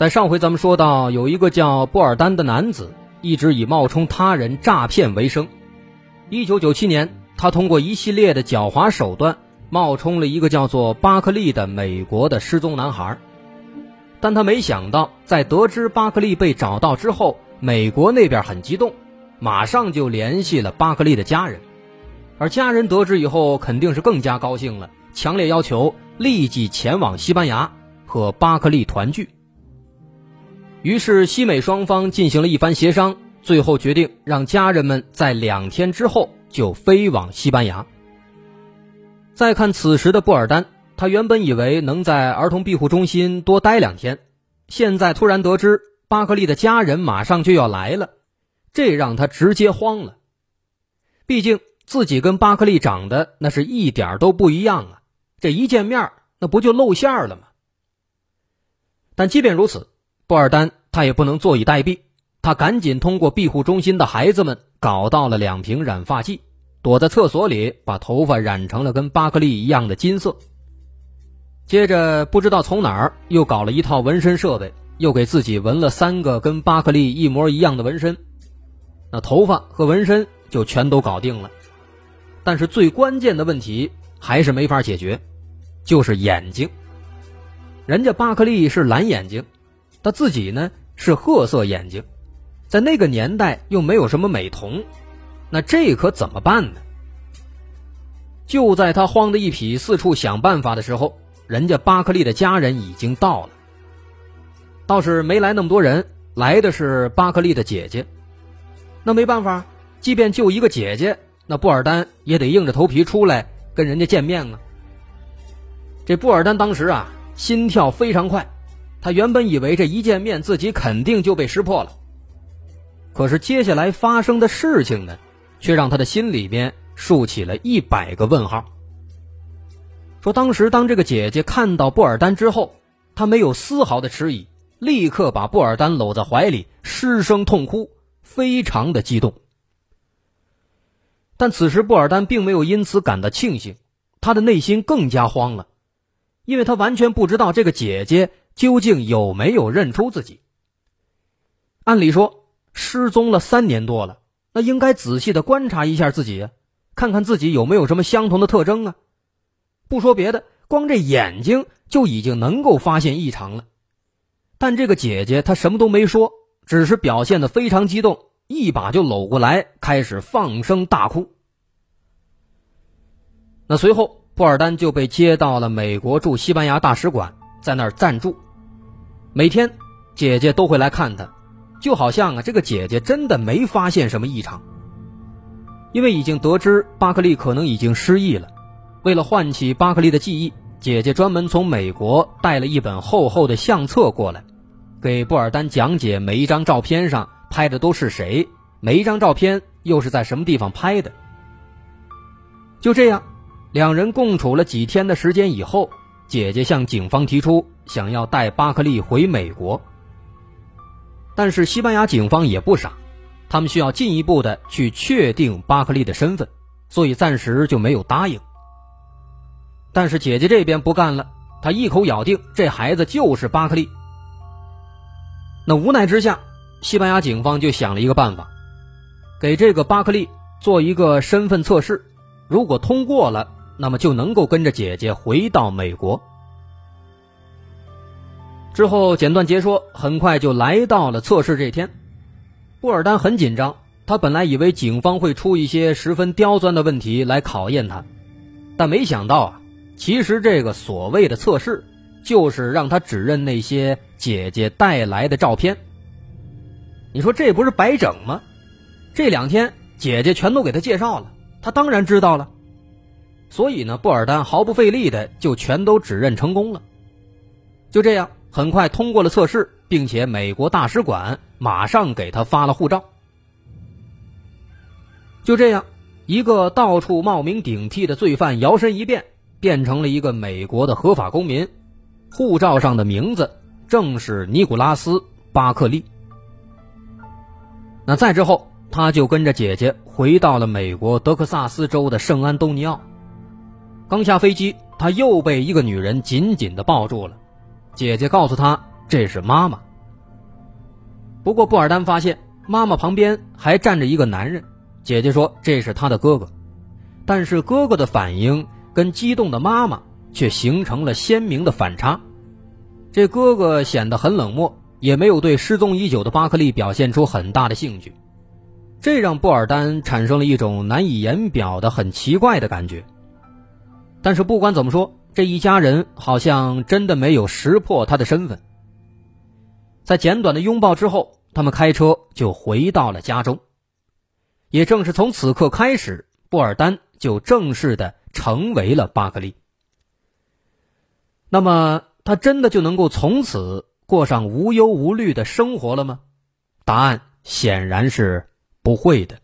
在上回咱们说到，有一个叫布尔丹的男子，一直以冒充他人诈骗为生。一九九七年，他通过一系列的狡猾手段，冒充了一个叫做巴克利的美国的失踪男孩。但他没想到，在得知巴克利被找到之后，美国那边很激动，马上就联系了巴克利的家人。而家人得知以后，肯定是更加高兴了，强烈要求立即前往西班牙和巴克利团聚。于是，西美双方进行了一番协商，最后决定让家人们在两天之后就飞往西班牙。再看此时的布尔丹，他原本以为能在儿童庇护中心多待两天，现在突然得知巴克利的家人马上就要来了，这让他直接慌了。毕竟自己跟巴克利长得那是一点都不一样啊，这一见面那不就露馅了吗？但即便如此。布尔丹他也不能坐以待毙，他赶紧通过庇护中心的孩子们搞到了两瓶染发剂，躲在厕所里把头发染成了跟巴克利一样的金色。接着不知道从哪儿又搞了一套纹身设备，又给自己纹了三个跟巴克利一模一样的纹身，那头发和纹身就全都搞定了。但是最关键的问题还是没法解决，就是眼睛。人家巴克利是蓝眼睛。他自己呢是褐色眼睛，在那个年代又没有什么美瞳，那这可怎么办呢？就在他慌得一匹、四处想办法的时候，人家巴克利的家人已经到了。倒是没来那么多人，来的是巴克利的姐姐。那没办法，即便就一个姐姐，那布尔丹也得硬着头皮出来跟人家见面啊。这布尔丹当时啊，心跳非常快。他原本以为这一见面自己肯定就被识破了，可是接下来发生的事情呢，却让他的心里边竖起了一百个问号。说当时当这个姐姐看到布尔丹之后，她没有丝毫的迟疑，立刻把布尔丹搂在怀里，失声痛哭，非常的激动。但此时布尔丹并没有因此感到庆幸，他的内心更加慌了，因为他完全不知道这个姐姐。究竟有没有认出自己？按理说失踪了三年多了，那应该仔细的观察一下自己，看看自己有没有什么相同的特征啊。不说别的，光这眼睛就已经能够发现异常了。但这个姐姐她什么都没说，只是表现的非常激动，一把就搂过来，开始放声大哭。那随后，布尔丹就被接到了美国驻西班牙大使馆，在那儿暂住。每天，姐姐都会来看他，就好像啊，这个姐姐真的没发现什么异常。因为已经得知巴克利可能已经失忆了，为了唤起巴克利的记忆，姐姐专门从美国带了一本厚厚的相册过来，给布尔丹讲解每一张照片上拍的都是谁，每一张照片又是在什么地方拍的。就这样，两人共处了几天的时间以后。姐姐向警方提出想要带巴克利回美国，但是西班牙警方也不傻，他们需要进一步的去确定巴克利的身份，所以暂时就没有答应。但是姐姐这边不干了，她一口咬定这孩子就是巴克利。那无奈之下，西班牙警方就想了一个办法，给这个巴克利做一个身份测试，如果通过了。那么就能够跟着姐姐回到美国。之后简短截说，很快就来到了测试这天。布尔丹很紧张，他本来以为警方会出一些十分刁钻的问题来考验他，但没想到啊，其实这个所谓的测试，就是让他指认那些姐姐带来的照片。你说这不是白整吗？这两天姐姐全都给他介绍了，他当然知道了。所以呢，布尔丹毫不费力的就全都指认成功了。就这样，很快通过了测试，并且美国大使馆马上给他发了护照。就这样，一个到处冒名顶替的罪犯摇身一变，变成了一个美国的合法公民，护照上的名字正是尼古拉斯·巴克利。那再之后，他就跟着姐姐回到了美国德克萨斯州的圣安东尼奥。刚下飞机，他又被一个女人紧紧的抱住了。姐姐告诉他这是妈妈。不过布尔丹发现妈妈旁边还站着一个男人。姐姐说这是他的哥哥，但是哥哥的反应跟激动的妈妈却形成了鲜明的反差。这哥哥显得很冷漠，也没有对失踪已久的巴克利表现出很大的兴趣，这让布尔丹产生了一种难以言表的很奇怪的感觉。但是不管怎么说，这一家人好像真的没有识破他的身份。在简短的拥抱之后，他们开车就回到了家中。也正是从此刻开始，布尔丹就正式的成为了巴克利。那么，他真的就能够从此过上无忧无虑的生活了吗？答案显然是不会的。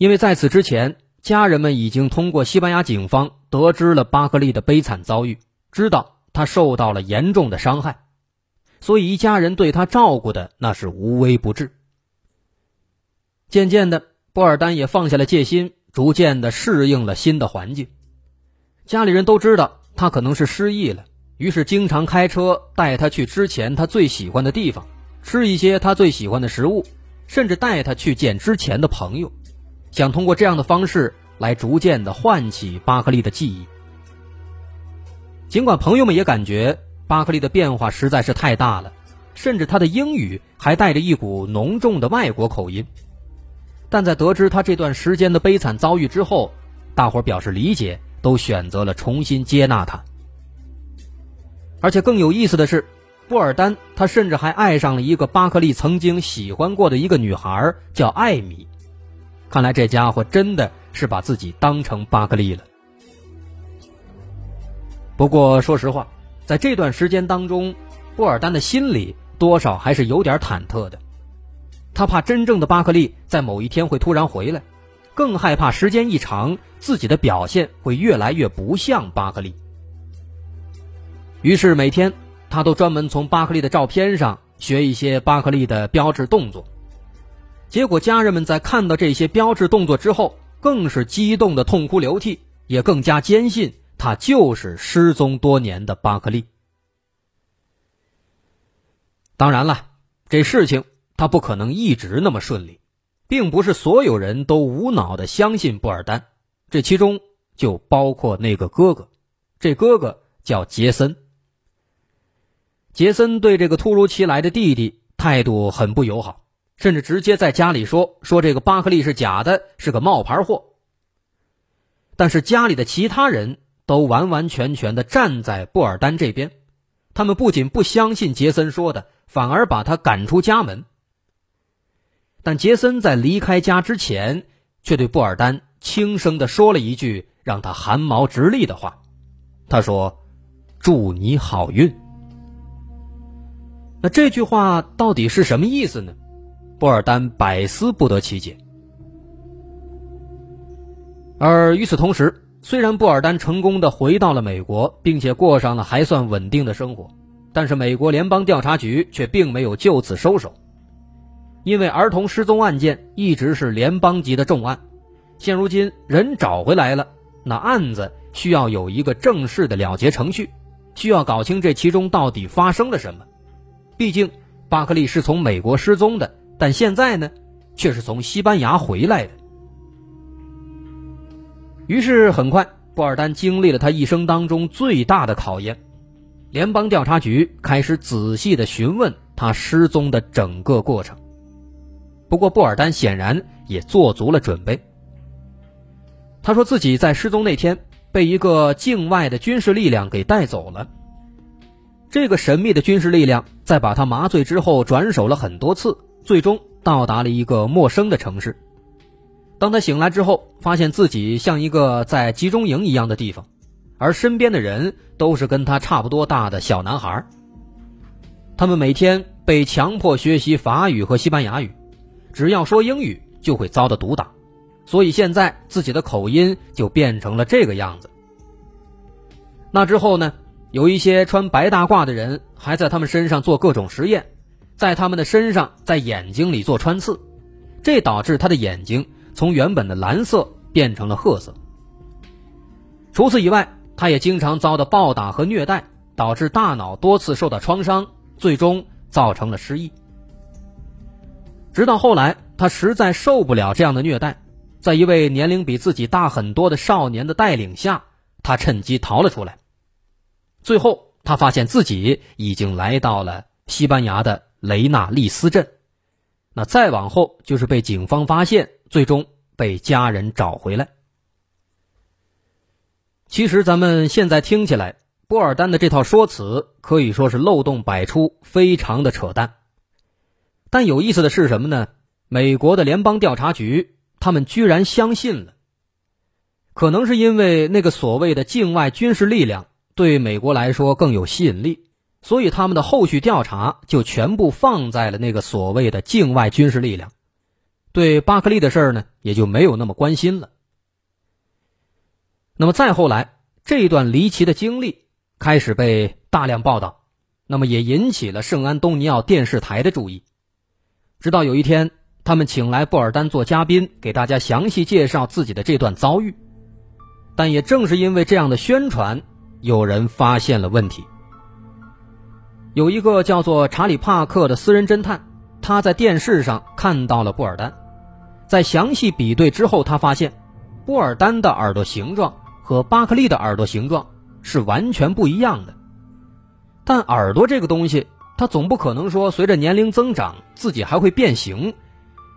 因为在此之前，家人们已经通过西班牙警方得知了巴克利的悲惨遭遇，知道他受到了严重的伤害，所以一家人对他照顾的那是无微不至。渐渐的，波尔丹也放下了戒心，逐渐的适应了新的环境。家里人都知道他可能是失忆了，于是经常开车带他去之前他最喜欢的地方，吃一些他最喜欢的食物，甚至带他去见之前的朋友。想通过这样的方式来逐渐的唤起巴克利的记忆。尽管朋友们也感觉巴克利的变化实在是太大了，甚至他的英语还带着一股浓重的外国口音，但在得知他这段时间的悲惨遭遇之后，大伙表示理解，都选择了重新接纳他。而且更有意思的是，布尔丹他甚至还爱上了一个巴克利曾经喜欢过的一个女孩，叫艾米。看来这家伙真的是把自己当成巴克利了。不过说实话，在这段时间当中，布尔丹的心里多少还是有点忐忑的。他怕真正的巴克利在某一天会突然回来，更害怕时间一长，自己的表现会越来越不像巴克利。于是每天，他都专门从巴克利的照片上学一些巴克利的标志动作。结果，家人们在看到这些标志动作之后，更是激动的痛哭流涕，也更加坚信他就是失踪多年的巴克利。当然了，这事情他不可能一直那么顺利，并不是所有人都无脑的相信布尔丹，这其中就包括那个哥哥，这哥哥叫杰森。杰森对这个突如其来的弟弟态度很不友好。甚至直接在家里说说这个巴克利是假的，是个冒牌货。但是家里的其他人都完完全全的站在布尔丹这边，他们不仅不相信杰森说的，反而把他赶出家门。但杰森在离开家之前，却对布尔丹轻声的说了一句让他汗毛直立的话，他说：“祝你好运。”那这句话到底是什么意思呢？布尔丹百思不得其解，而与此同时，虽然布尔丹成功的回到了美国，并且过上了还算稳定的生活，但是美国联邦调查局却并没有就此收手，因为儿童失踪案件一直是联邦级的重案，现如今人找回来了，那案子需要有一个正式的了结程序，需要搞清这其中到底发生了什么，毕竟巴克利是从美国失踪的。但现在呢，却是从西班牙回来的。于是很快，布尔丹经历了他一生当中最大的考验。联邦调查局开始仔细的询问他失踪的整个过程。不过，布尔丹显然也做足了准备。他说自己在失踪那天被一个境外的军事力量给带走了。这个神秘的军事力量在把他麻醉之后，转手了很多次。最终到达了一个陌生的城市，当他醒来之后，发现自己像一个在集中营一样的地方，而身边的人都是跟他差不多大的小男孩。他们每天被强迫学习法语和西班牙语，只要说英语就会遭到毒打，所以现在自己的口音就变成了这个样子。那之后呢，有一些穿白大褂的人还在他们身上做各种实验，在他们的身上、在眼睛里做穿刺，这导致他的眼睛。从原本的蓝色变成了褐色。除此以外，他也经常遭到暴打和虐待，导致大脑多次受到创伤，最终造成了失忆。直到后来，他实在受不了这样的虐待，在一位年龄比自己大很多的少年的带领下，他趁机逃了出来。最后，他发现自己已经来到了西班牙的雷纳利斯镇。那再往后，就是被警方发现。最终被家人找回来。其实咱们现在听起来，波尔丹的这套说辞可以说是漏洞百出，非常的扯淡。但有意思的是什么呢？美国的联邦调查局他们居然相信了。可能是因为那个所谓的境外军事力量对美国来说更有吸引力，所以他们的后续调查就全部放在了那个所谓的境外军事力量。对巴克利的事儿呢，也就没有那么关心了。那么再后来，这段离奇的经历开始被大量报道，那么也引起了圣安东尼奥电视台的注意。直到有一天，他们请来布尔丹做嘉宾，给大家详细介绍自己的这段遭遇。但也正是因为这样的宣传，有人发现了问题。有一个叫做查理·帕克的私人侦探，他在电视上看到了布尔丹。在详细比对之后，他发现，布尔丹的耳朵形状和巴克利的耳朵形状是完全不一样的。但耳朵这个东西，它总不可能说随着年龄增长自己还会变形，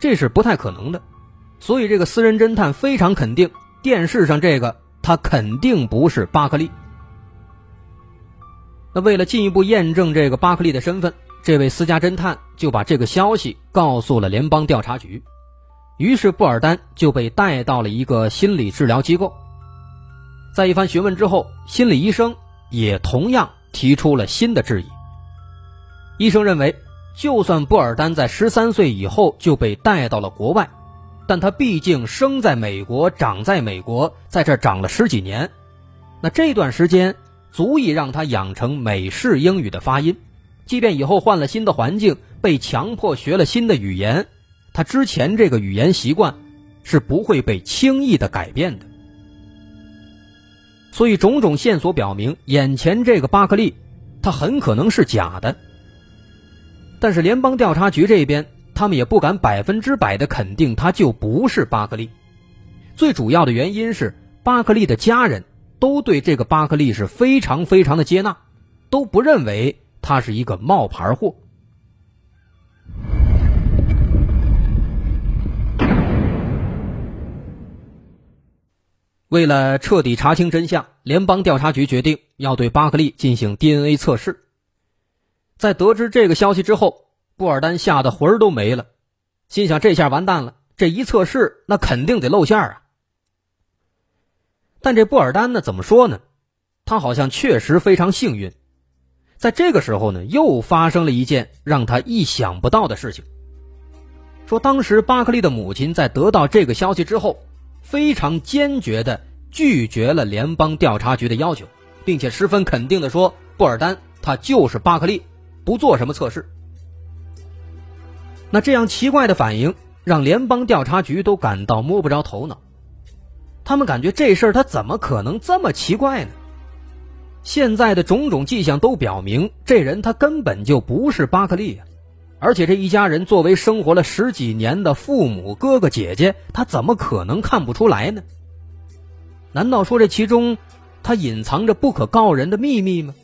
这是不太可能的。所以，这个私人侦探非常肯定，电视上这个他肯定不是巴克利。那为了进一步验证这个巴克利的身份，这位私家侦探就把这个消息告诉了联邦调查局。于是布尔丹就被带到了一个心理治疗机构。在一番询问之后，心理医生也同样提出了新的质疑。医生认为，就算布尔丹在十三岁以后就被带到了国外，但他毕竟生在美国，长在美国，在这长了十几年，那这段时间足以让他养成美式英语的发音。即便以后换了新的环境，被强迫学了新的语言。他之前这个语言习惯是不会被轻易的改变的，所以种种线索表明，眼前这个巴克利他很可能是假的。但是联邦调查局这边，他们也不敢百分之百的肯定他就不是巴克利。最主要的原因是，巴克利的家人都对这个巴克利是非常非常的接纳，都不认为他是一个冒牌货。为了彻底查清真相，联邦调查局决定要对巴克利进行 DNA 测试。在得知这个消息之后，布尔丹吓得魂儿都没了，心想：这下完蛋了，这一测试那肯定得露馅啊！但这布尔丹呢，怎么说呢？他好像确实非常幸运，在这个时候呢，又发生了一件让他意想不到的事情。说当时巴克利的母亲在得到这个消息之后。非常坚决的拒绝了联邦调查局的要求，并且十分肯定的说：“布尔丹他就是巴克利，不做什么测试。”那这样奇怪的反应让联邦调查局都感到摸不着头脑。他们感觉这事儿他怎么可能这么奇怪呢？现在的种种迹象都表明，这人他根本就不是巴克利。而且这一家人作为生活了十几年的父母、哥哥、姐姐，他怎么可能看不出来呢？难道说这其中他隐藏着不可告人的秘密吗？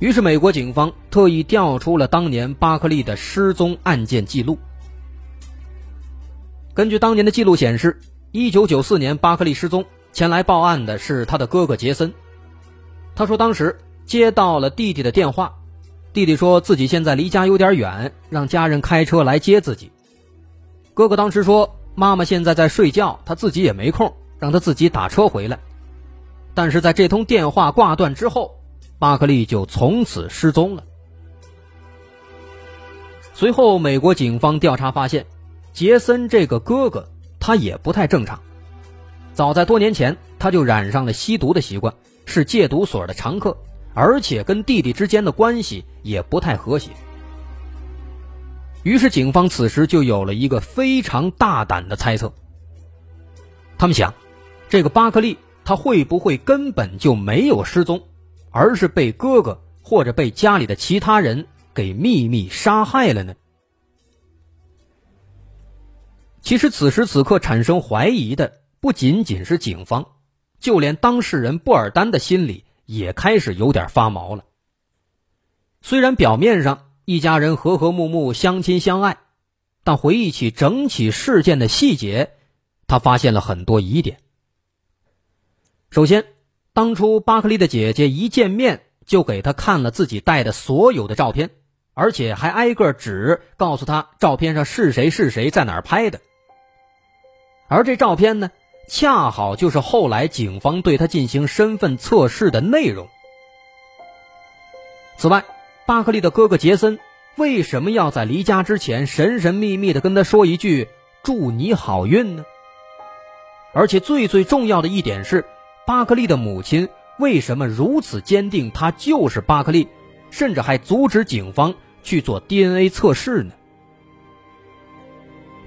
于是，美国警方特意调出了当年巴克利的失踪案件记录。根据当年的记录显示，一九九四年巴克利失踪，前来报案的是他的哥哥杰森。他说，当时接到了弟弟的电话。弟弟说自己现在离家有点远，让家人开车来接自己。哥哥当时说妈妈现在在睡觉，他自己也没空，让他自己打车回来。但是在这通电话挂断之后，巴克利就从此失踪了。随后，美国警方调查发现，杰森这个哥哥他也不太正常。早在多年前，他就染上了吸毒的习惯，是戒毒所的常客，而且跟弟弟之间的关系也不太和谐。于是，警方此时就有了一个非常大胆的猜测。他们想，这个巴克利他会不会根本就没有失踪，而是被哥哥或者被家里的其他人给秘密杀害了呢？其实，此时此刻产生怀疑的。不仅仅是警方，就连当事人布尔丹的心里也开始有点发毛了。虽然表面上一家人和和睦睦、相亲相爱，但回忆起整起事件的细节，他发现了很多疑点。首先，当初巴克利的姐姐一见面就给他看了自己带的所有的照片，而且还挨个指告诉他照片上是谁是谁在哪儿拍的，而这照片呢？恰好就是后来警方对他进行身份测试的内容。此外，巴克利的哥哥杰森为什么要在离家之前神神秘秘的跟他说一句“祝你好运”呢？而且最最重要的一点是，巴克利的母亲为什么如此坚定他就是巴克利，甚至还阻止警方去做 DNA 测试呢？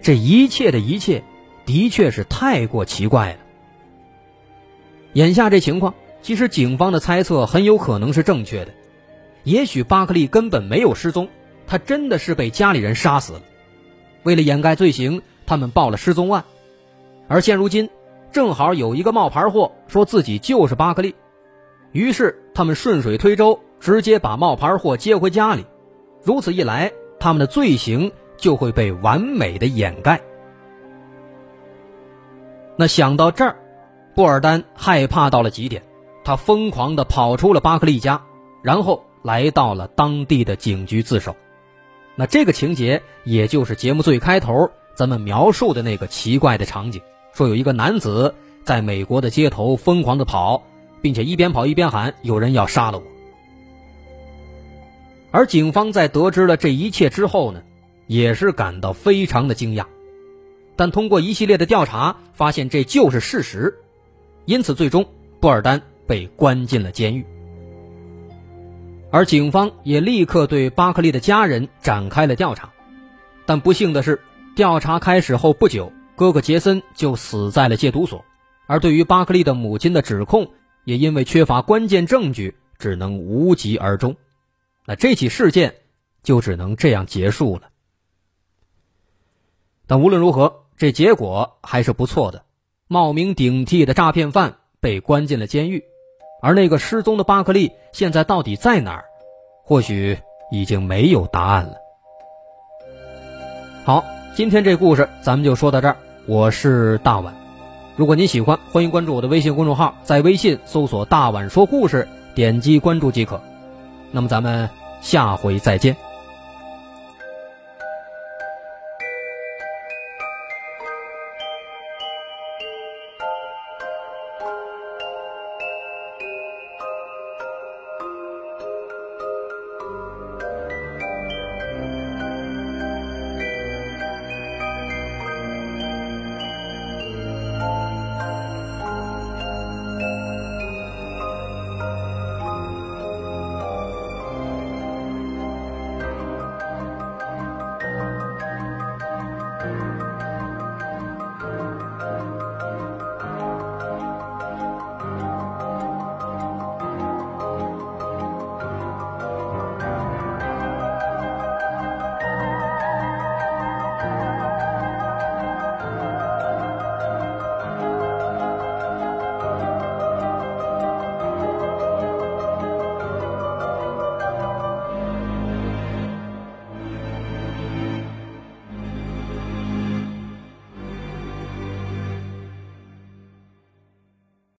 这一切的一切。的确是太过奇怪了。眼下这情况，其实警方的猜测很有可能是正确的。也许巴克利根本没有失踪，他真的是被家里人杀死了。为了掩盖罪行，他们报了失踪案。而现如今，正好有一个冒牌货说自己就是巴克利，于是他们顺水推舟，直接把冒牌货接回家里。如此一来，他们的罪行就会被完美的掩盖。那想到这儿，布尔丹害怕到了极点，他疯狂地跑出了巴克利家，然后来到了当地的警局自首。那这个情节，也就是节目最开头咱们描述的那个奇怪的场景：说有一个男子在美国的街头疯狂地跑，并且一边跑一边喊“有人要杀了我”。而警方在得知了这一切之后呢，也是感到非常的惊讶。但通过一系列的调查，发现这就是事实，因此最终布尔丹被关进了监狱。而警方也立刻对巴克利的家人展开了调查，但不幸的是，调查开始后不久，哥哥杰森就死在了戒毒所，而对于巴克利的母亲的指控，也因为缺乏关键证据，只能无疾而终。那这起事件就只能这样结束了。但无论如何。这结果还是不错的，冒名顶替的诈骗犯被关进了监狱，而那个失踪的巴克利现在到底在哪儿？或许已经没有答案了。好，今天这故事咱们就说到这儿。我是大碗，如果您喜欢，欢迎关注我的微信公众号，在微信搜索“大碗说故事”，点击关注即可。那么咱们下回再见。